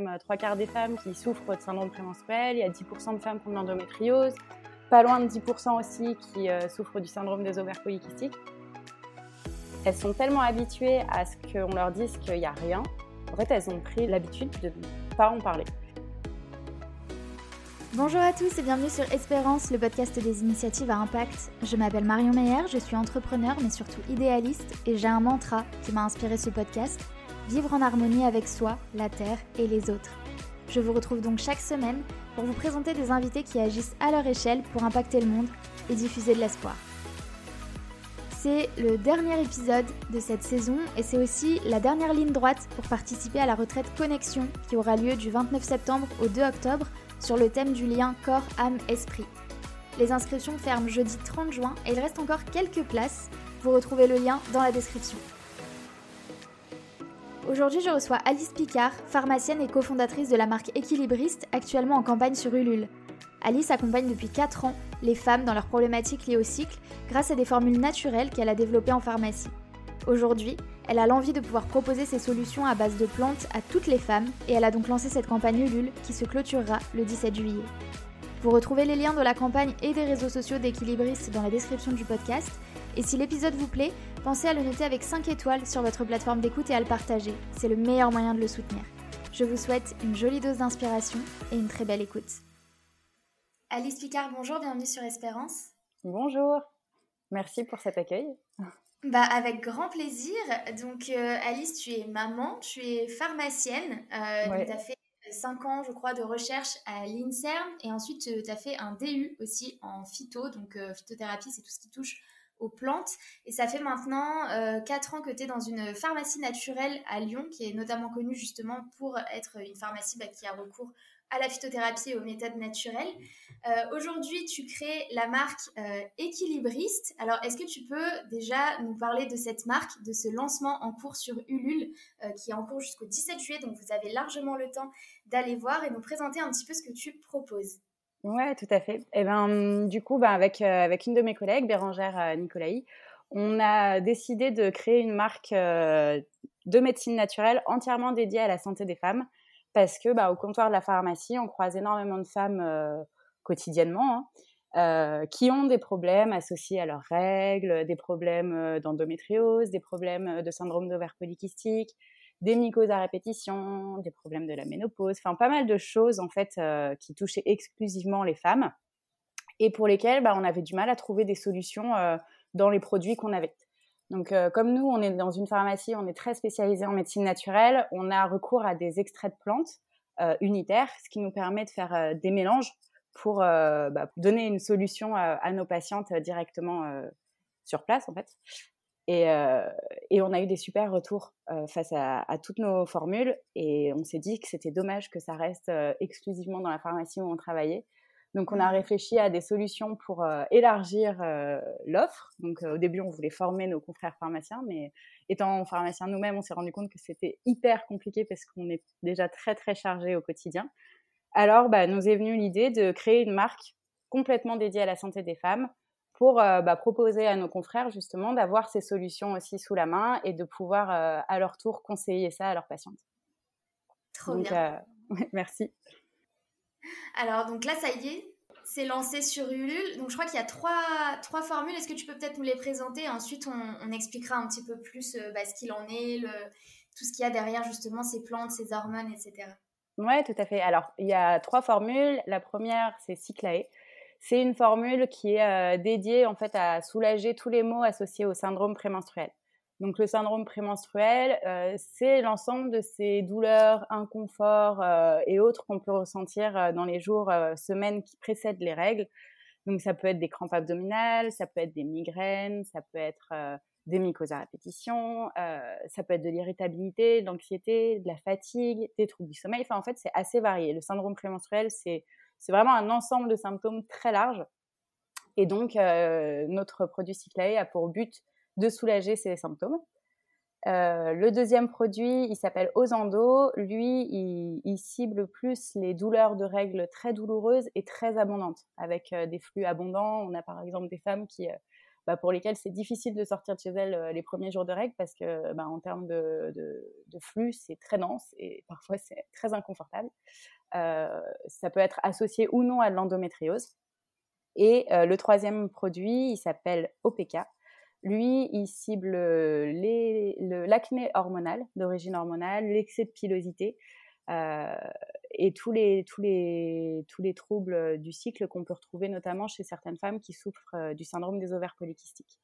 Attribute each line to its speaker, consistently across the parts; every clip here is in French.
Speaker 1: même trois quarts des femmes qui souffrent de syndrome prémenstruel. Il y a 10% de femmes qui ont de l'endométriose. Pas loin de 10% aussi qui souffrent du syndrome des ovaires polykystiques. Elles sont tellement habituées à ce qu'on leur dise qu'il n'y a rien. En fait, elles ont pris l'habitude de ne pas en parler.
Speaker 2: Bonjour à tous et bienvenue sur Espérance, le podcast des initiatives à impact. Je m'appelle Marion Meyer, je suis entrepreneur mais surtout idéaliste et j'ai un mantra qui m'a inspiré ce podcast, vivre en harmonie avec soi, la Terre et les autres. Je vous retrouve donc chaque semaine pour vous présenter des invités qui agissent à leur échelle pour impacter le monde et diffuser de l'espoir. C'est le dernier épisode de cette saison et c'est aussi la dernière ligne droite pour participer à la retraite Connexion qui aura lieu du 29 septembre au 2 octobre sur le thème du lien corps-âme-esprit. Les inscriptions ferment jeudi 30 juin et il reste encore quelques places. Vous retrouvez le lien dans la description. Aujourd'hui, je reçois Alice Picard, pharmacienne et cofondatrice de la marque Équilibriste, actuellement en campagne sur Ulule. Alice accompagne depuis 4 ans les femmes dans leurs problématiques liées au cycle grâce à des formules naturelles qu'elle a développées en pharmacie. Aujourd'hui, elle a l'envie de pouvoir proposer ses solutions à base de plantes à toutes les femmes et elle a donc lancé cette campagne Ulule qui se clôturera le 17 juillet. Vous retrouvez les liens de la campagne et des réseaux sociaux d'Equilibris dans la description du podcast. Et si l'épisode vous plaît, pensez à le noter avec 5 étoiles sur votre plateforme d'écoute et à le partager. C'est le meilleur moyen de le soutenir. Je vous souhaite une jolie dose d'inspiration et une très belle écoute. Alice Picard, bonjour, bienvenue sur Espérance.
Speaker 1: Bonjour, merci pour cet accueil.
Speaker 2: Bah, avec grand plaisir. Donc, euh, Alice, tu es maman, tu es pharmacienne. Euh, Tu as fait 5 ans, je crois, de recherche à l'INSERM. Et ensuite, euh, tu as fait un DU aussi en phyto. Donc, euh, phytothérapie, c'est tout ce qui touche aux plantes. Et ça fait maintenant 4 ans que tu es dans une pharmacie naturelle à Lyon, qui est notamment connue justement pour être une pharmacie bah, qui a recours à la phytothérapie et aux méthodes naturelles. Euh, aujourd'hui, tu crées la marque euh, Équilibriste. Alors, est-ce que tu peux déjà nous parler de cette marque, de ce lancement en cours sur Ulule, euh, qui est en cours jusqu'au 17 juillet, donc vous avez largement le temps d'aller voir et nous présenter un petit peu ce que tu proposes
Speaker 1: Ouais, tout à fait. Et eh ben, du coup, ben, avec, avec une de mes collègues, Bérangère Nicolai, on a décidé de créer une marque de médecine naturelle entièrement dédiée à la santé des femmes parce que bah, au comptoir de la pharmacie, on croise énormément de femmes euh, quotidiennement hein, euh, qui ont des problèmes associés à leurs règles, des problèmes euh, d'endométriose, des problèmes de syndrome d'ovaire polykystique, des mycoses à répétition, des problèmes de la ménopause, enfin pas mal de choses en fait qui touchaient exclusivement les femmes et pour lesquelles bah, on avait du mal à trouver des solutions dans les produits qu'on avait. Donc, euh, comme nous, on est dans une pharmacie, on est très spécialisé en médecine naturelle, on a recours à des extraits de plantes euh, unitaires, ce qui nous permet de faire euh, des mélanges pour bah, donner une solution à nos patientes directement sur place, en fait. Et, et, on a eu des super retours face à, à, toutes nos formules, et on s'est dit que c'était dommage que ça reste exclusivement dans la pharmacie où on travaillait, donc, on a mmh. réfléchi à des solutions pour euh, élargir euh, l'offre. Donc, euh, au début, on voulait former nos confrères pharmaciens, mais étant pharmaciens nous-mêmes, on s'est rendu compte que c'était hyper compliqué parce qu'on est déjà très, très chargé au quotidien. Alors, bah, nous est venue l'idée de créer une marque complètement dédiée à la santé des femmes pour bah, proposer à nos confrères justement d'avoir ces solutions aussi sous la main et de pouvoir à leur tour conseiller ça à leurs patientes.
Speaker 2: Trop bien.
Speaker 1: merci.
Speaker 2: Alors, donc là, ça y est, c'est lancé sur Ulule. Donc, je crois qu'il y a trois, trois formules. Est-ce que tu peux peut-être nous les présenter? Ensuite, on, expliquera un petit peu plus euh, bah, ce qu'il en est, le, tout ce qu'il y a derrière, justement, ces plantes, ces hormones, etc.
Speaker 1: Oui, tout à fait. Alors, il y a trois formules. La première, c'est Cyclae. C'est une formule qui est euh, dédiée, en fait, à soulager tous les maux associés au syndrome prémenstruel. Donc le syndrome prémenstruel, euh, c'est l'ensemble de ces douleurs, inconforts euh, et autres qu'on peut ressentir dans les jours, semaines qui précèdent les règles. Donc ça peut être des crampes abdominales, ça peut être des migraines, ça peut être des mycoses à répétition, ça peut être de l'irritabilité, de l'anxiété, de la fatigue, des troubles du sommeil. Enfin en fait c'est assez varié. Le syndrome prémenstruel c'est c'est vraiment un ensemble de symptômes très large. Et donc notre produit Cyclae a pour but de soulager ces symptômes. Euh, le deuxième produit, il s'appelle Osando. Lui, il, cible plus les douleurs de règles très douloureuses et très abondantes, avec euh, des flux abondants. On a par exemple des femmes qui euh, bah, pour lesquelles c'est difficile de sortir de chez elles les premiers jours de règles parce que bah, en termes de, de, flux, c'est très dense et parfois c'est très inconfortable. ça peut être associé ou non à l'endométriose. Et le troisième produit, il s'appelle OPK. Lui, il cible l'acné hormonal, d'origine hormonale, l'excès de pilosité et tous les, tous, les, tous les troubles du cycle qu'on peut retrouver notamment chez certaines femmes qui souffrent du syndrome des ovaires polykystiques.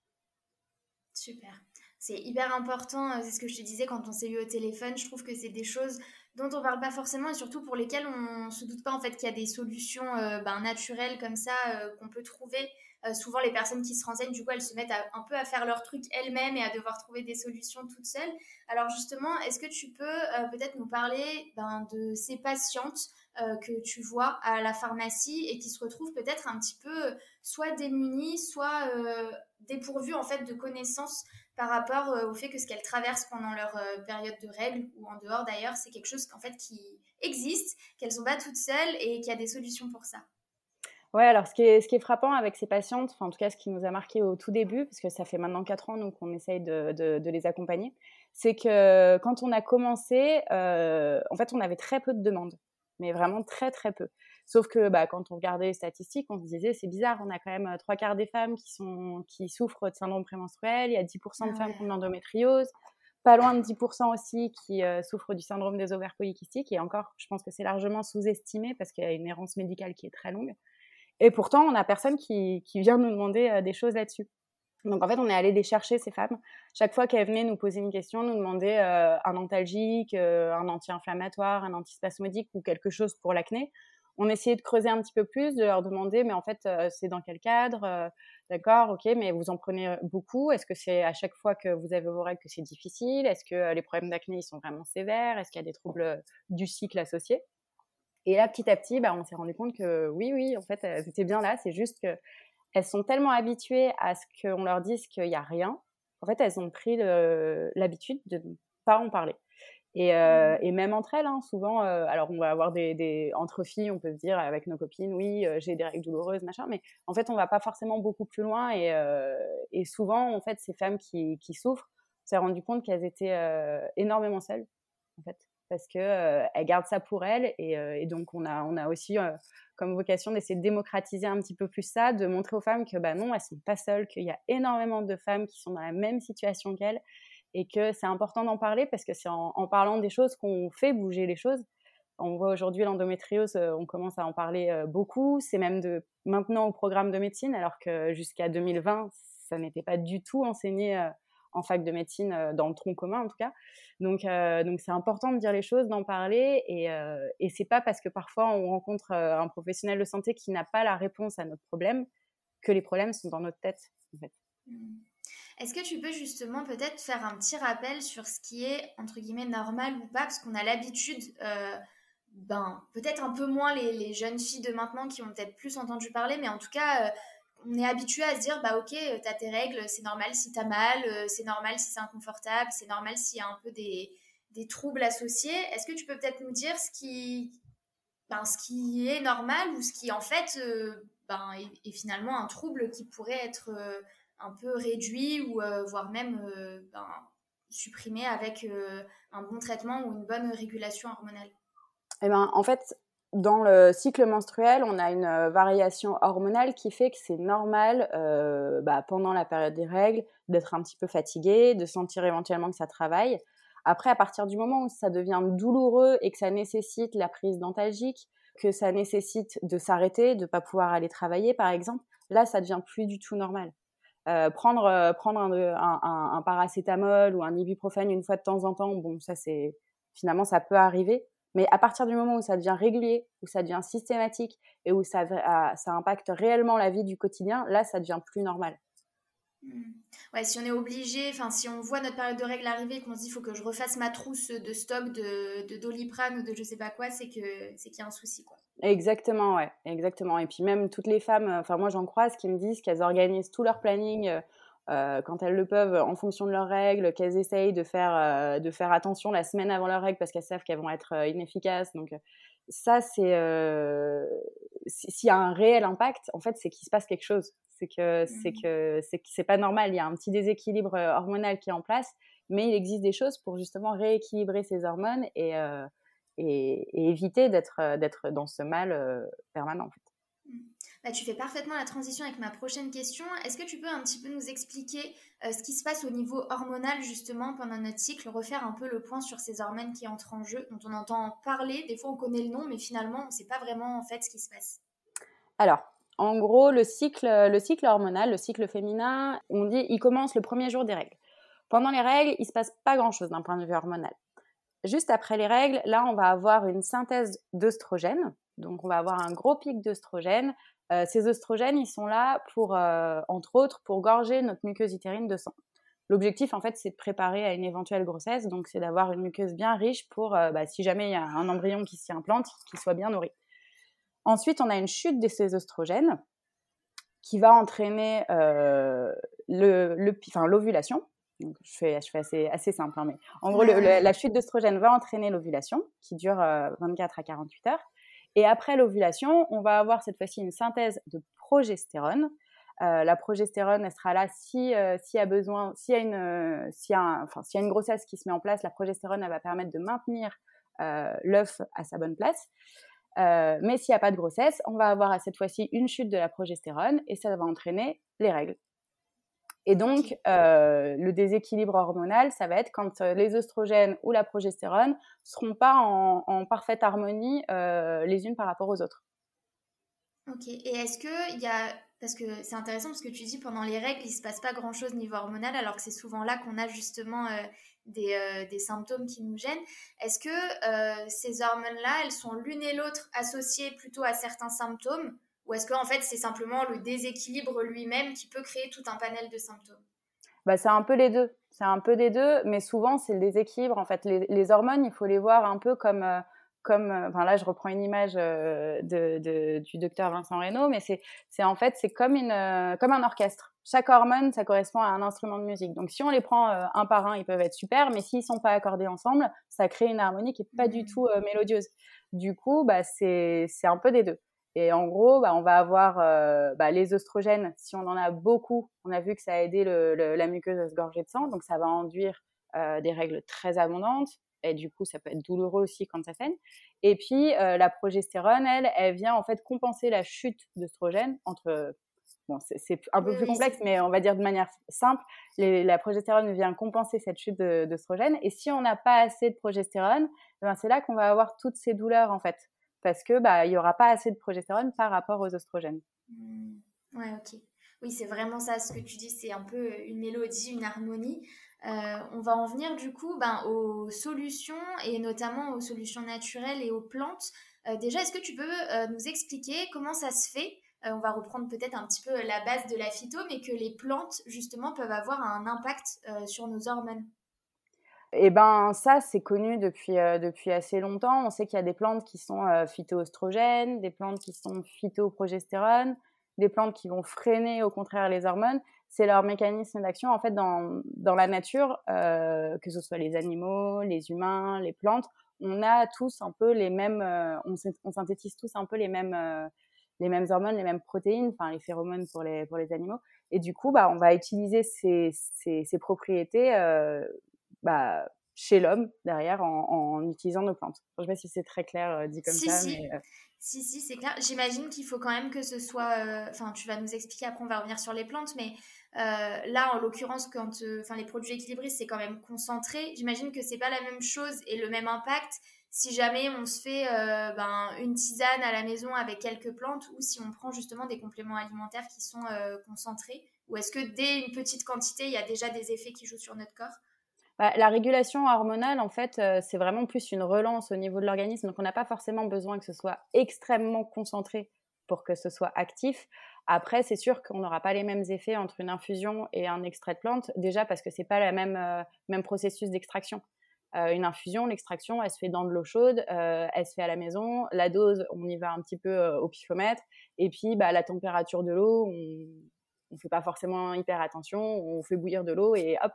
Speaker 2: Super. C'est hyper important, c'est ce que je te disais quand on s'est eu au téléphone. Je trouve que c'est des choses dont on parle pas forcément et surtout pour lesquelles on ne se doute pas en fait qu'il y a des solutions ben, naturelles comme ça qu'on peut trouver euh, souvent, les personnes qui se renseignent, du coup, elles se mettent un peu à faire leur truc elles-mêmes et à devoir trouver des solutions toutes seules. Alors justement, est-ce que tu peux euh, peut-être nous parler ben, de ces patientes euh, que tu vois à la pharmacie et qui se retrouvent peut-être un petit peu soit démunies, soit dépourvues en fait de connaissances par rapport au fait que ce qu'elles traversent pendant leur période de règles ou en dehors d'ailleurs, c'est quelque chose en fait qui existe, qu'elles sont pas toutes seules et qu'il y a des solutions pour ça.
Speaker 1: Ouais, alors ce qui, est, ce qui est frappant avec ces patientes, enfin, en tout cas ce qui nous a marqué au tout début, parce que ça fait maintenant 4 ans donc on essaye de, de, les accompagner, c'est que quand on a commencé, euh, en fait on avait très peu de demandes, mais vraiment très très peu. Sauf que bah, quand on regardait les statistiques, on se disait c'est bizarre, on a quand même euh, trois quarts des femmes qui, sont, qui souffrent de syndrome prémenstruel, il y a 10% de ah femmes qui ont l'endométriose, pas loin de 10% aussi qui euh, souffrent du syndrome des ovaires polykystiques, et encore, je pense que c'est largement sous-estimé parce qu'il y a une errance médicale qui est très longue. Et pourtant, on n'a personne qui, vient nous demander euh, des choses là-dessus. Donc en fait, on est allé les chercher, ces femmes. Chaque fois qu'elles venaient nous poser une question, nous demander euh, un antalgique, euh, un anti-inflammatoire, un antispasmodique ou quelque chose pour l'acné, on essayait de creuser un petit peu plus, de leur demander, mais en fait, c'est dans quel cadre D'accord, ok, mais vous en prenez beaucoup. Est-ce que c'est à chaque fois que vous avez vos règles que c'est difficile? Est-ce que les problèmes d'acné, ils sont vraiment sévères? Est-ce qu'il y a des troubles du cycle associés? Et là, petit à petit, bah, on s'est rendu compte que oui, oui, en fait, elles étaient bien là. C'est juste qu'elles sont tellement habituées à ce qu'on leur dise qu'il n'y a rien. En fait, elles ont pris l'habitude de ne pas en parler. Et, euh, mmh. et, même entre elles, hein, souvent, euh, alors on va avoir des, des, entre filles, on peut se dire avec nos copines, oui, euh, j'ai des règles douloureuses, machin, mais en fait, on va pas forcément beaucoup plus loin. Et, et souvent, en fait, ces femmes qui, qui souffrent, on s'est rendu compte qu'elles étaient énormément seules, en fait parce que euh, elle garde ça pour elle et, donc on a on a aussi comme vocation d'essayer de démocratiser un petit peu plus ça, de montrer aux femmes que bah non elles sont pas seules, qu'il y a énormément de femmes qui sont dans la même situation qu'elles et que c'est important d'en parler parce que c'est en, en, parlant des choses qu'on fait bouger les choses. On voit aujourd'hui l'endométriose, on commence à en parler beaucoup. C'est même de maintenant au programme de médecine, alors que jusqu'à 2020, ça n'était pas du tout enseigné en fac de médecine, euh, dans le tronc commun en tout cas. Donc, euh, donc c'est important de dire les choses, d'en parler, et, euh, et c'est pas parce que parfois on rencontre un professionnel de santé qui n'a pas la réponse à notre problème que les problèmes sont dans notre tête. En fait.
Speaker 2: Mmh. Est-ce que tu peux justement peut-être faire un petit rappel sur ce qui est entre guillemets normal ou pas, parce qu'on a l'habitude, ben peut-être un peu moins les, les, jeunes filles de maintenant qui ont peut-être plus entendu parler, mais en tout cas on est habitué à se dire bah ok euh, t'as tes règles c'est normal si t'as mal euh, c'est normal si c'est inconfortable c'est normal s'il y a un peu des, troubles associés. Est-ce que tu peux peut-être nous dire ce qui ben, ce qui est normal ou ce qui en fait euh, ben, est, finalement un trouble qui pourrait être un peu réduit ou voire même ben, supprimé avec un bon traitement ou une bonne régulation hormonale?
Speaker 1: Eh ben, en fait, dans le cycle menstruel, on a une euh, variation hormonale qui fait que c'est normal euh, bah, pendant la période des règles d'être un petit peu fatigué, de sentir éventuellement que ça travaille. Après, à partir du moment où ça devient douloureux et que ça nécessite la prise dentalgique, que ça nécessite de s'arrêter, de ne pas pouvoir aller travailler, par exemple, là, ça devient plus du tout normal. Euh, prendre prendre un, un, un, paracétamol ou un ibuprofène une fois de temps en temps, bon, ça c'est finalement ça peut arriver, mais à partir du moment où ça devient régulier, où ça devient systématique et où ça, ça impacte réellement la vie du quotidien, là, ça devient plus normal.
Speaker 2: Mmh. Ouais, si on est obligé, enfin, si on voit notre période de règles arriver et qu'on se dit il faut que je refasse ma trousse de stock de, de doliprane ou de je sais pas quoi, c'est que c'est qu'il y a un souci, quoi.
Speaker 1: Exactement, ouais, exactement. Et puis même toutes les femmes, enfin moi j'en croise qui me disent qu'elles organisent tout leur planning euh, quand elles le peuvent, en fonction de leurs règles, qu'elles essayent de faire, de faire attention la semaine avant leurs règles parce qu'elles savent qu'elles vont être inefficaces. Donc ça, c'est s'il y a un réel impact, en fait, c'est qu'il se passe quelque chose. C'est que c'est mmh. que c'est pas normal. Il y a un petit déséquilibre hormonal qui est en place, mais il existe des choses pour justement rééquilibrer ces hormones et et, éviter d'être d'être dans ce mal permanent. En fait.
Speaker 2: Bah, tu fais parfaitement la transition avec ma prochaine question. Est-ce que tu peux un petit peu nous expliquer euh, ce qui se passe au niveau hormonal justement pendant notre cycle, refaire un peu le point sur ces hormones qui entrent en jeu, dont on entend parler, des fois on connaît le nom, mais finalement on ne sait pas vraiment en fait ce qui se passe?
Speaker 1: Alors, en gros, le cycle, le cycle hormonal, le cycle féminin, on dit il commence le premier jour des règles. Pendant les règles, il ne se passe pas grand-chose d'un point de vue hormonal. Juste après les règles, là, on va avoir une synthèse d'œstrogènes. Donc, on va avoir un gros pic d'œstrogènes euh, ces oestrogènes, ils sont là pour, euh, entre autres, pour gorger notre muqueuse utérine de sang. L'objectif, en fait, c'est de préparer à une éventuelle grossesse, donc c'est d'avoir une muqueuse bien riche pour, euh, bah, si jamais il y a un embryon qui s'y implante, qu'il soit bien nourri. Ensuite, on a une chute de ces oestrogènes qui va entraîner l'ovulation. Le, je fais, je fais assez, assez simple, hein, mais en gros, la chute d'oestrogène va entraîner l'ovulation qui dure 24 à 48 heures. Et après l'ovulation, on va avoir cette fois-ci une synthèse de progestérone. Euh, la progestérone, elle sera là si euh, y a besoin, s'il y a une, euh, y a enfin, y a une grossesse qui se met en place, la progestérone, elle va permettre de maintenir l'œuf à sa bonne place. mais s'il n'y a pas de grossesse, on va avoir cette fois-ci une chute de la progestérone et ça va entraîner les règles. Et donc, euh, le déséquilibre hormonal, ça va être quand euh, les oestrogènes ou la progestérone seront pas en, parfaite harmonie euh, les unes par rapport aux autres.
Speaker 2: Ok. Et est-ce que il y a parce que c'est intéressant parce que tu dis pendant les règles il se passe pas grand chose niveau hormonal alors que c'est souvent là qu'on a justement des, des, symptômes qui nous gênent. Est-ce que ces hormones là elles sont l'une et l'autre associées plutôt à certains symptômes ou est-ce qu'en fait, c'est simplement le déséquilibre lui-même qui peut créer tout un panel de symptômes?
Speaker 1: Bah, C'est un peu les deux. C'est un peu des deux, mais souvent, c'est le déséquilibre. En fait, les, hormones, il faut les voir un peu comme... Euh, comme, euh, enfin là, je reprends une image euh, de, du docteur Vincent Reynaud, mais c'est, c'est en fait, c'est comme, une, comme un orchestre. Chaque hormone, ça correspond à un instrument de musique. Donc, si on les prend un par un, ils peuvent être super, mais s'ils sont pas accordés ensemble, ça crée une harmonie qui est pas du mmh. tout mélodieuse. Du coup, bah, c'est, c'est un peu des deux. Et en gros, bah, on va avoir euh, bah, les oestrogènes. Si on en a beaucoup, on a vu que ça a aidé la muqueuse à se gorger de sang, donc ça va induire euh, des règles très abondantes. Et du coup, ça peut être douloureux aussi quand ça saigne. Et puis, euh, la progestérone, elle, elle vient en fait compenser la chute d'oestrogène entre Bon, c'est un peu plus complexe, mais on va dire de manière simple, la progestérone vient compenser cette chute d'oestrogène. Et si on n'a pas assez de progestérone, eh ben c'est là qu'on va avoir toutes ces douleurs en fait parce que bah il y aura pas assez de progestérone par rapport aux oestrogènes.
Speaker 2: Mmh. Ouais, ok. Oui, c'est vraiment ça ce que tu dis, c'est un peu euh, une mélodie, une harmonie. Euh, on va en venir du coup ben, aux solutions et notamment aux solutions naturelles et aux plantes. Euh, déjà, est-ce que tu peux nous expliquer comment ça se fait? On va reprendre peut-être un petit peu la base de la phyto, mais que les plantes justement peuvent avoir un impact sur nos hormones.
Speaker 1: Eh ben ça, c'est connu depuis, euh, depuis assez longtemps. On sait qu'il y a des plantes qui sont euh, phytoestrogènes, des plantes qui sont phytoprogestérone, des plantes qui vont freiner au contraire les hormones. C'est leur mécanisme d'action en fait dans, dans la nature, euh, que ce soit les animaux, les humains, les plantes. On a tous un peu les mêmes, euh, on, on, synthétise tous un peu les mêmes, euh, les mêmes hormones, les mêmes protéines, enfin les phéromones pour les, pour les animaux. Et du coup, bah, on va utiliser ces, ces, ces propriétés bah, chez l'homme derrière en, utilisant nos plantes. Je ne sais pas si c'est très clair euh, dit comme ça.
Speaker 2: Si. Mais, euh, Si, si, c'est clair. J'imagine qu'il faut quand même que ce soit. Euh, enfin, tu vas nous expliquer après, on va revenir sur les plantes, mais là, en l'occurrence, quand enfin, les produits équilibrés, c'est quand même concentré. J'imagine que c'est pas la même chose et le même impact si jamais on se fait ben, une tisane à la maison avec quelques plantes ou si on prend justement des compléments alimentaires qui sont concentrés. Ou est-ce que dès une petite quantité, il y a déjà des effets qui jouent sur notre corps?
Speaker 1: Bah, la régulation hormonale, en fait, euh, c'est vraiment plus une relance au niveau de l'organisme. Donc, on n'a pas forcément besoin que ce soit extrêmement concentré pour que ce soit actif. Après, c'est sûr qu'on n'aura pas les mêmes effets entre une infusion et un extrait de plante, déjà parce que c'est pas le même, euh, même processus d'extraction. Euh, une infusion, l'extraction, elle se fait dans de l'eau chaude, elle se fait à la maison. La dose, on y va un petit peu au pifomètre. Et puis, bah, la température de l'eau, on on fait pas forcément hyper attention, on fait bouillir de l'eau et hop,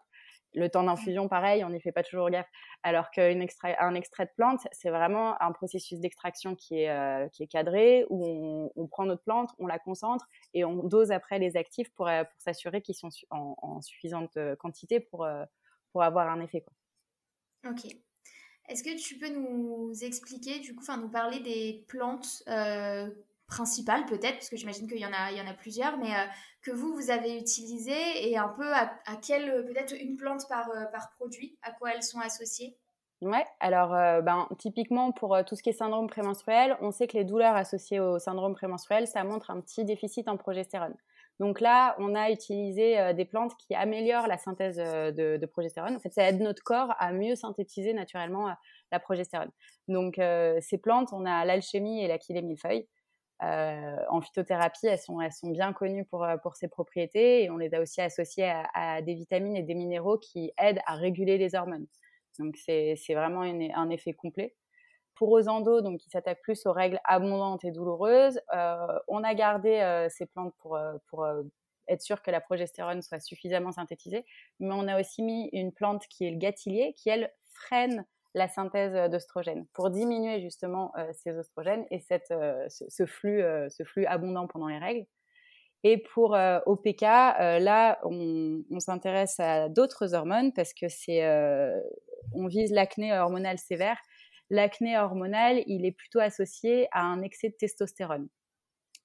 Speaker 1: le temps d'infusion, pareil, on n'y fait pas toujours gaffe. Alors qu'un extrait, un extrait de plante, c'est vraiment un processus d'extraction qui est, euh, qui est cadré, où on, prend notre plante, on la concentre et on dose après les actifs pour, euh, pour s'assurer qu'ils sont en, suffisante euh, quantité pour, pour avoir un effet.
Speaker 2: Quoi. Ok. Est-ce que tu peux nous expliquer, du coup, enfin nous parler des plantes principale peut-être, parce que j'imagine qu'il y en a, il y en a plusieurs, mais euh, que vous, vous avez utilisé et un peu à, quelle, peut-être une plante par, euh, par produit, à quoi elles sont associées?
Speaker 1: Ouais, alors euh, ben, typiquement pour tout ce qui est syndrome prémenstruel, on sait que les douleurs associées au syndrome prémenstruel, ça montre un petit déficit en progestérone. Donc là, on a utilisé des plantes qui améliorent la synthèse de, de, progestérone. En fait, ça aide notre corps à mieux synthétiser naturellement la progestérone. Donc ces plantes, on a l'alchimie et l'aquilée millefeuille. Euh, en phytothérapie, elles sont, bien connues pour, euh, pour ces propriétés et on les a aussi associées à, des vitamines et des minéraux qui aident à réguler les hormones. Donc c'est vraiment un effet complet. Pour Osando, donc qui s'attaque plus aux règles abondantes et douloureuses, euh, on a gardé ces plantes pour, pour être sûr que la progestérone soit suffisamment synthétisée, mais on a aussi mis une plante qui est le gâtillier, qui elle freine la synthèse euh, d'oestrogène pour diminuer justement euh, ces oestrogènes et cette, euh, ce, flux, ce flux abondant pendant les règles. Et pour OPK, là, on, s'intéresse à d'autres hormones parce que c'est, on vise l'acné hormonal sévère. L'acné hormonal, il est plutôt associé à un excès de testostérone.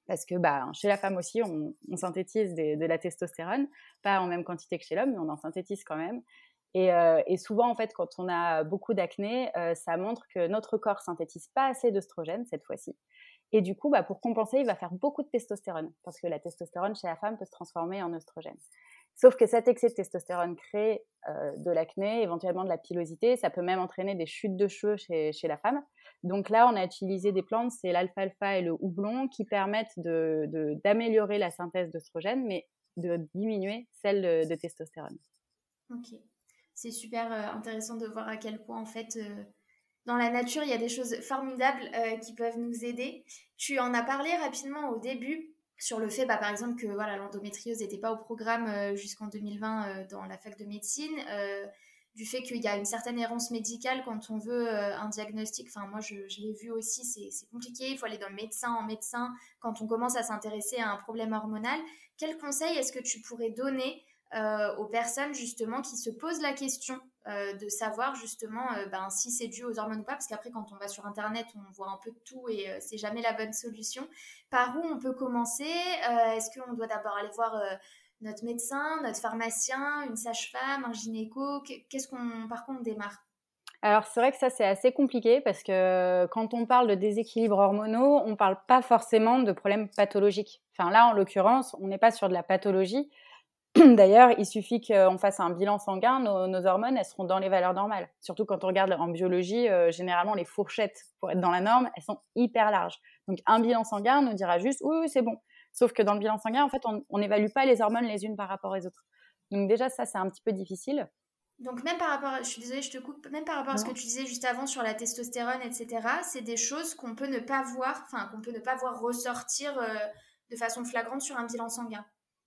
Speaker 1: Parce que bah, chez la femme aussi, on, synthétise de la testostérone, pas en même quantité que chez l'homme, mais on en synthétise quand même. Et, souvent, en fait, quand on a beaucoup d'acné, ça montre que notre corps synthétise pas assez d'œstrogène cette fois-ci. Et du coup, bah, pour compenser, il va faire beaucoup de testostérone, parce que la testostérone chez la femme peut se transformer en œstrogène. Sauf que cet excès de testostérone crée de l'acné, éventuellement de la pilosité, ça peut même entraîner des chutes de cheveux chez, la femme. Donc là, on a utilisé des plantes, c'est l'alfalfa et le houblon, qui permettent d'améliorer la synthèse d'œstrogène, mais de diminuer celle de, de testostérone.
Speaker 2: Ok c'est super euh, intéressant de voir à quel point en fait euh, dans la nature il y a des choses formidables euh, qui peuvent nous aider. Tu en as parlé rapidement au début sur le fait, bah, par exemple, que voilà, l'endométriose n'était pas au programme jusqu'en 2020 dans la fac de médecine, du fait qu'il y a une certaine errance médicale quand on veut un diagnostic. Enfin, moi, je, je l'ai vu aussi, c'est compliqué, il faut aller le médecin en médecin quand on commence à s'intéresser à un problème hormonal. Quel conseil est-ce que tu pourrais donner euh, aux personnes justement qui se posent la question euh, de savoir justement euh, ben, si c'est dû aux hormones ou pas, parce qu'après quand on va sur internet on voit un peu de tout et c'est jamais la bonne solution. Par où on peut commencer Est-ce qu'on doit d'abord aller voir notre médecin, notre pharmacien, une sage-femme, un gynéco? Qu'est-ce qu'on par contre on démarre?
Speaker 1: Alors c'est vrai que ça c'est assez compliqué parce que quand on parle de déséquilibre hormonaux, on parle pas forcément de problèmes pathologiques. Enfin là en l'occurrence, on n'est pas sur de la pathologie, D'ailleurs, il suffit qu'on fasse un bilan sanguin, nos, hormones, elles seront dans les valeurs normales. Surtout quand on regarde en biologie, euh, généralement, les fourchettes pour être dans la norme, elles sont hyper larges. Donc, un bilan sanguin nous dira juste, oui, oui c'est bon. Sauf que dans le bilan sanguin, en fait, on n'évalue pas les hormones les unes par rapport aux autres. Donc, déjà, ça, c'est un petit peu difficile.
Speaker 2: Donc, même par rapport, je suis désolée, je te coupe, même par rapport à ce que tu disais juste avant sur la testostérone, etc., c'est des choses qu'on peut ne pas voir, enfin, qu'on peut ne pas voir ressortir euh, de façon flagrante sur un bilan sanguin.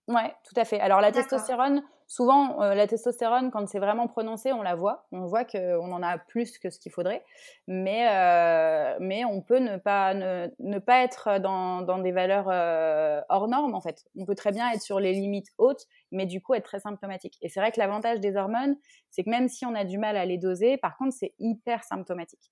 Speaker 1: Ouais, tout à fait. Alors la testostérone, souvent euh, la testostérone, quand c'est vraiment prononcé, on la voit. On voit qu'on en a plus que ce qu'il faudrait, mais euh, mais on peut ne pas ne, ne pas être dans, dans des valeurs euh, hors normes en fait. On peut très bien être sur les limites hautes, mais du coup être très symptomatique. Et c'est vrai que l'avantage des hormones, c'est que même si on a du mal à les doser, par contre c'est hyper symptomatique.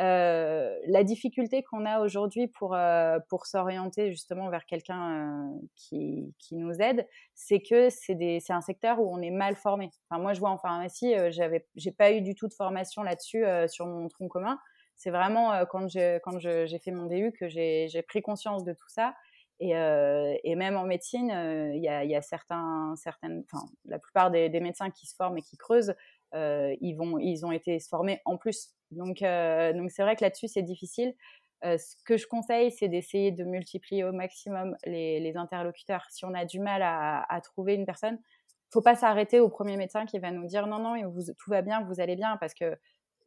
Speaker 1: Euh, la difficulté qu'on a aujourd'hui pour, euh, pour s'orienter justement vers quelqu'un euh, qui, qui, nous aide, c'est que c'est un secteur où on est mal formé. Enfin, moi, je vois en pharmacie, j'avais, j'ai pas eu du tout de formation là-dessus sur mon tronc commun. C'est vraiment quand j'ai fait mon DU que j'ai pris conscience de tout ça. Et, et même en médecine, il y, a, y, a, certains, certaines, enfin, la plupart des, médecins qui se forment et qui creusent, ils, vont, ils ont été formés en plus donc, euh, donc c'est vrai que là-dessus, c'est difficile. Euh, ce que je conseille, c'est d'essayer de multiplier au maximum les, interlocuteurs. Si on a du mal à, trouver une personne, faut pas s'arrêter au premier médecin qui va nous dire non, non, tout va bien, vous allez bien, parce que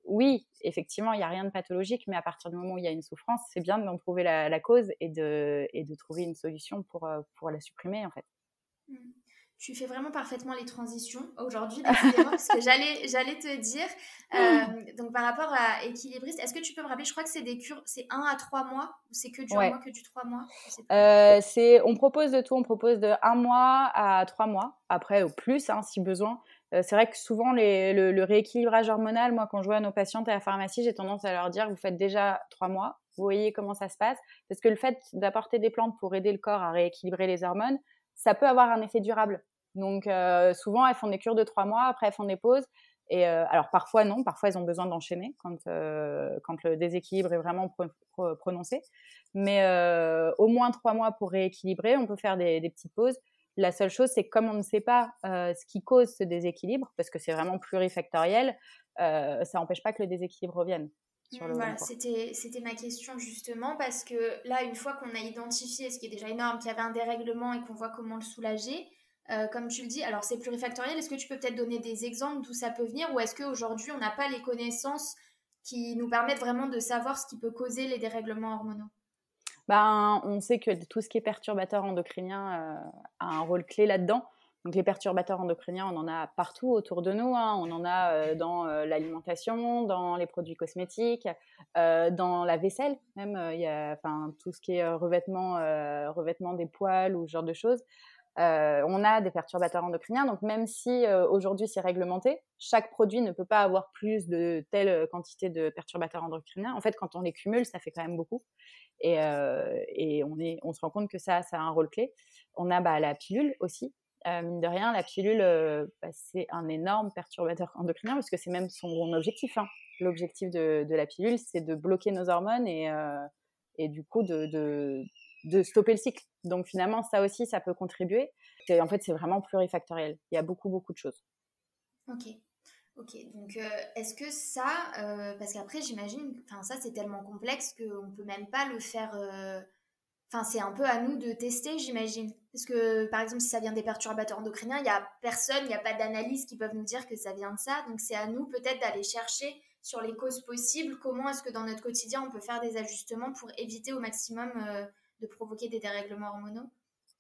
Speaker 1: oui, effectivement, il n'y a rien de pathologique, mais à partir du moment où il y a une souffrance, c'est bien d'en trouver la, cause et de, et de trouver une solution pour, euh, pour la supprimer, en fait.
Speaker 2: Tu fais vraiment parfaitement les transitions aujourd'hui, parce que j'allais, j'allais te dire, euh, donc par rapport à équilibriste, est-ce que tu peux me rappeler, je crois que c'est des cures, c'est 1 à 3 mois, ou c'est que du 1 mois, que du 3 mois
Speaker 1: euh, c'est, On propose de tout, on propose de 1 mois à 3 mois, après au plus, hein, si besoin. Euh, c'est vrai que souvent, les, le, le, rééquilibrage hormonal, moi, quand je vois nos patientes à la pharmacie, j'ai tendance à leur dire, vous faites déjà 3 mois, vous voyez comment ça se passe, parce que le fait d'apporter des plantes pour aider le corps à rééquilibrer les hormones, ça peut avoir un effet durable. Donc euh, souvent, elles font des cures de trois mois, après elles font des pauses. Et euh, alors parfois non, parfois elles ont besoin d'enchaîner quand, euh, quand le déséquilibre est vraiment prononcé. Mais au moins trois mois pour rééquilibrer, on peut faire des, des petites pauses. La seule chose, c'est comme on ne sait pas ce qui cause ce déséquilibre, parce que c'est vraiment plurifactoriel, ça n'empêche pas que le déséquilibre revienne.
Speaker 2: Voilà, c'était ma question justement parce que là, une fois qu'on a identifié, ce qui est déjà énorme, qu'il y avait un dérèglement et qu'on voit comment le soulager, euh, comme tu le dis, alors c'est plurifactoriel. Est-ce que tu peux peut-être donner des exemples d'où ça peut venir ou est-ce qu'aujourd'hui on n'a pas les connaissances qui nous permettent vraiment de savoir ce qui peut causer les dérèglements hormonaux?
Speaker 1: Ben, On sait que tout ce qui est perturbateur endocrinien euh, a un rôle clé là-dedans. Donc les perturbateurs endocriniens, on en a partout autour de nous. Hein. On en a euh, dans euh, l'alimentation, dans les produits cosmétiques, euh, dans la vaisselle même. Tout ce qui est revêtement, revêtement des poils ou ce genre de choses. on a des perturbateurs endocriniens. Donc même si aujourd'hui c'est réglementé, chaque produit ne peut pas avoir plus de telle quantité de perturbateurs endocriniens. En fait, quand on les cumule, ça fait quand même beaucoup. Et, on, on se rend compte que ça, ça a un rôle clé. On a bah, la pilule aussi, euh, mine de rien, la pilule, euh, bah, c'est un énorme perturbateur endocrinien parce que c'est même son objectif. Hein. L'objectif de, la pilule, c'est de bloquer nos hormones et, euh, et du coup de, stopper le cycle. Donc finalement, ça aussi, ça peut contribuer. en fait, c'est vraiment plurifactoriel. Il y a beaucoup, beaucoup de choses.
Speaker 2: Ok. Ok, donc est-ce que ça, parce qu'après j'imagine, ça c'est tellement complexe qu'on ne peut même pas le faire Enfin, c'est un peu à nous de tester, j'imagine. Parce que, par exemple, si ça vient des perturbateurs endocriniens, il n'y a personne, il n'y a pas d'analyse qui peuvent nous dire que ça vient de ça. Donc, c'est à nous peut-être d'aller chercher sur les causes possibles, comment est-ce que dans notre quotidien, on peut faire des ajustements pour éviter au maximum euh, de provoquer des dérèglements hormonaux?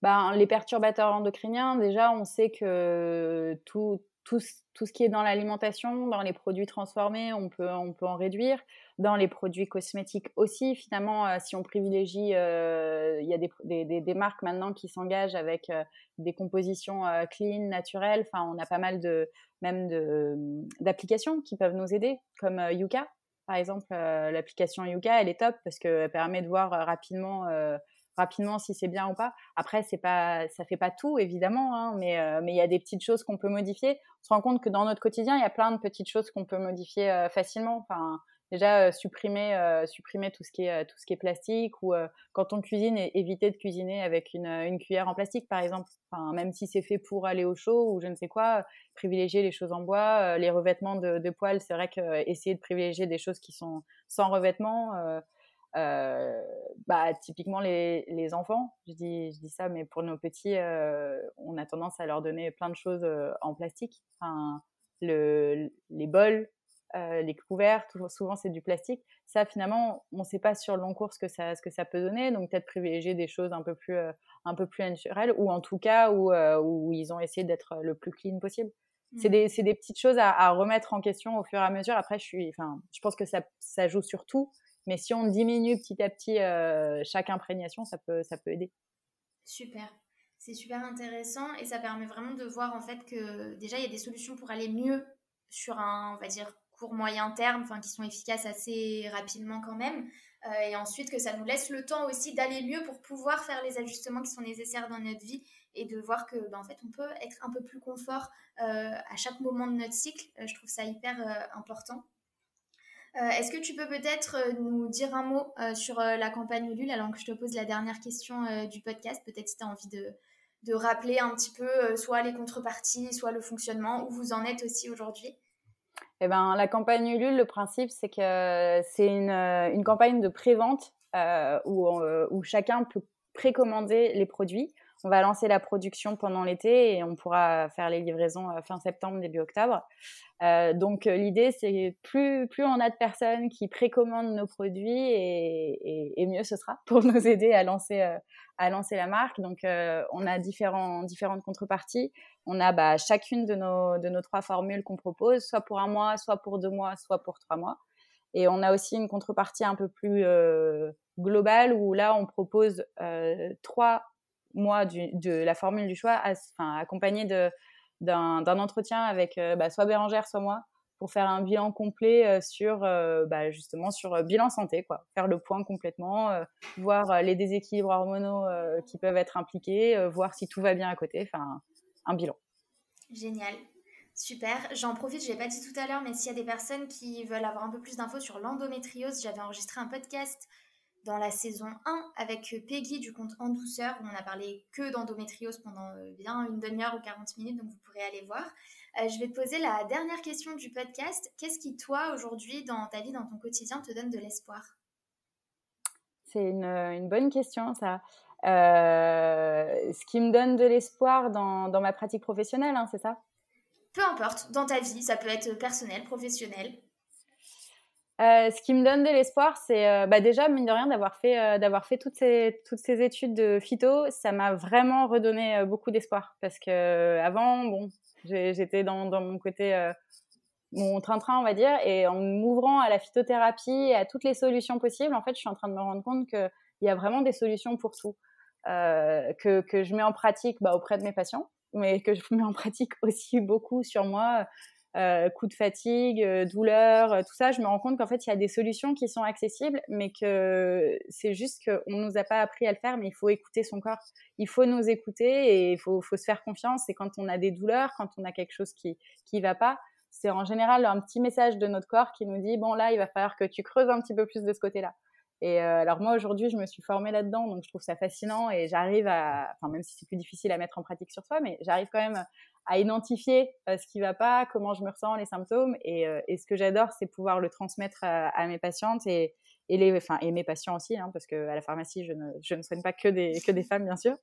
Speaker 1: Ben, Les perturbateurs endocriniens, déjà, on sait que tout, tout, tout ce qui est dans l'alimentation, dans les produits transformés, on peut, on peut en réduire. Dans les produits cosmétiques aussi, finalement, euh, si on privilégie, euh, il y a des, des, des, marques maintenant qui s'engagent avec euh, des compositions clean, naturelles. Enfin, on a pas mal de même d'applications qui peuvent nous aider, comme Yuka, par exemple. L'application Yuka, elle est top parce qu'elle permet de voir rapidement rapidement si c'est bien ou pas. Après, c'est pas, ça fait pas tout évidemment, hein, mais euh, mais il y a des petites choses qu'on peut modifier. On se rend compte que dans notre quotidien, il y a plein de petites choses qu'on peut modifier euh, facilement. Enfin, déjà euh, supprimer supprimer tout ce qui est tout ce qui est plastique ou quand on cuisine éviter de cuisiner avec une, cuillère en plastique par exemple. Enfin, même si c'est fait pour aller au chaud ou je ne sais quoi, privilégier les choses en bois, les revêtements de, de poils. C'est vrai que essayer de privilégier des choses qui sont sans revêtement euh, bah, typiquement les, les, enfants, je dis, je dis ça, mais pour nos petits, euh, on a tendance à leur donner plein de choses euh, en plastique. Enfin, le, les bols, les couverts, souvent c'est du plastique. Ça, finalement, on ne sait pas sur le long cours ce que ça, ce que ça peut donner. Donc peut-être privilégier des choses un peu plus, un peu plus naturelles, ou en tout cas où, où ils ont essayé d'être le plus clean possible. C'est mmh. des, des, petites choses à, à, remettre en question au fur et à mesure. Après, je, suis, enfin, je pense que ça, ça joue sur tout. Mais si on diminue petit à petit euh, chaque imprégnation, ça peut, ça peut aider.
Speaker 2: Super. C'est super intéressant et ça permet vraiment de voir en fait que déjà il y a des solutions pour aller mieux sur un, on va dire, court moyen terme, enfin qui sont efficaces assez rapidement quand même. Euh, et ensuite que ça nous laisse le temps aussi d'aller mieux pour pouvoir faire les ajustements qui sont nécessaires dans notre vie et de voir que ben, en fait on peut être un peu plus confort euh, à chaque moment de notre cycle. je trouve ça hyper important. Euh, est-ce que tu peux peut-être euh, nous dire un mot euh, sur la campagne Ulule alors que je te pose la dernière question du podcast Peut-être si tu as envie de, rappeler un petit peu soit les contreparties, soit le fonctionnement, où vous en êtes aussi aujourd'hui?
Speaker 1: Eh ben, la campagne Ulule, le principe, c'est que c'est une, une, campagne de pré-vente où, où, chacun peut précommander les produits. On va lancer la production pendant l'été et on pourra faire les livraisons fin septembre, début octobre. Euh, donc euh, l'idée, c'est plus, plus on a de personnes qui précommandent nos produits et, et, mieux ce sera pour nous aider à lancer, à lancer la marque. Donc, on a différents, différentes contreparties. On a bah, chacune de nos, de nos trois formules qu'on propose, soit pour un mois, soit pour deux mois, soit pour trois mois. Et on a aussi une contrepartie un peu plus globale où là, on propose trois mois de la formule du choix, accompagnée d'un entretien avec bah, soit Bérangère, soit moi, pour faire un bilan complet euh, sur euh, bah, justement sur euh, bilan santé quoi. Faire le point complètement voir les déséquilibres hormonaux qui peuvent être impliqués voir si tout va bien à côté enfin un bilan.
Speaker 2: Génial. Super, j'en profite, je l'ai pas dit tout à l'heure, mais s'il y a des personnes qui veulent avoir un peu plus d'infos sur l'endométriose, j'avais enregistré un podcast dans la saison 1 avec Peggy du compte En Douceur, où on a parlé que d'endométriose pendant bien une demi-heure ou 40 minutes, donc vous pourrez aller voir. Euh, je vais te poser la dernière question du podcast. Qu'est-ce qui, toi, aujourd'hui, dans ta vie, dans ton quotidien, te donne de l'espoir?
Speaker 1: C'est une, bonne question, ça. Euh, ce qui me donne de l'espoir dans, ma pratique professionnelle, hein, c'est ça?
Speaker 2: Peu importe, dans ta vie, ça peut être personnel, professionnel.
Speaker 1: Euh, ce qui me donne de l'espoir, c'est bah déjà, mine de rien, d'avoir fait, d'avoir fait toutes, ces, toutes ces études de phyto. Ça m'a vraiment redonné beaucoup d'espoir. Parce que avant, bon, J'étais dans, dans, mon côté, euh, mon train-train, on va dire, et en m'ouvrant à la phytothérapie et à toutes les solutions possibles, en fait, je suis en train de me rendre compte qu'il y a vraiment des solutions pour tout, euh, que, que, je mets en pratique bah, auprès de mes patients, mais que je mets en pratique aussi beaucoup sur moi. Euh, coups de fatigue, euh, douleur, euh, tout ça, je me rends compte qu'en fait, il y a des solutions qui sont accessibles, mais que c'est juste qu'on ne nous a pas appris à le faire, mais il faut écouter son corps. Il faut nous écouter et il faut, se faire confiance. Et quand on a des douleurs, quand on a quelque chose qui qui va pas, c'est en général un petit message de notre corps qui nous dit, bon là, il va falloir que tu creuses un petit peu plus de ce côté-là. Et alors moi aujourd'hui, je me suis formée là-dedans, donc je trouve ça fascinant et j'arrive à, enfin même si c'est plus difficile à mettre en pratique sur soi, mais j'arrive quand même à identifier euh, ce qui va pas, comment je me ressens, les symptômes. Et, euh, ce que j'adore, c'est pouvoir le transmettre à, mes patientes et, et, les, enfin, et mes patients aussi, hein, parce qu'à la pharmacie, je ne, je ne soigne pas que des, que des femmes, bien sûr.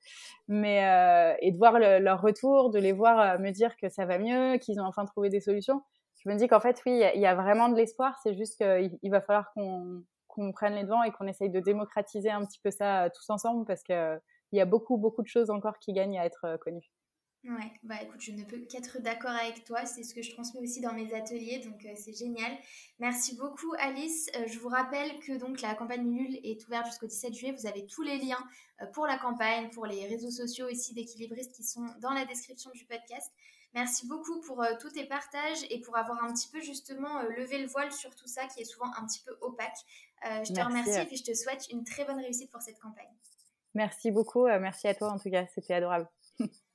Speaker 1: Mais, euh, et de voir leur retour, de les voir me dire que ça va mieux, qu'ils ont enfin trouvé des solutions. Je me dis qu'en fait, oui, il y, a vraiment de l'espoir. C'est juste qu'il il va falloir qu'on qu'on prenne les devants et qu'on essaye de démocratiser un petit peu ça tous ensemble parce qu'il y a beaucoup, beaucoup de choses encore qui gagnent à être connues.
Speaker 2: Ouais, bah écoute, je ne peux qu'être d'accord avec toi. C'est ce que je transmets aussi dans mes ateliers, donc euh, c'est génial. Merci beaucoup, Alice. Euh, je vous rappelle que donc la campagne Nul est ouverte jusqu'au 17 juillet. Vous avez tous les liens euh, pour la campagne, pour les réseaux sociaux ici d'équilibristes qui sont dans la description du podcast. Merci beaucoup pour tous tes partages et pour avoir un petit peu justement levé le voile sur tout ça qui est souvent un petit peu opaque. je te remercie et puis je te souhaite une très bonne réussite pour cette campagne.
Speaker 1: Merci beaucoup. merci à toi en tout cas. C'était adorable.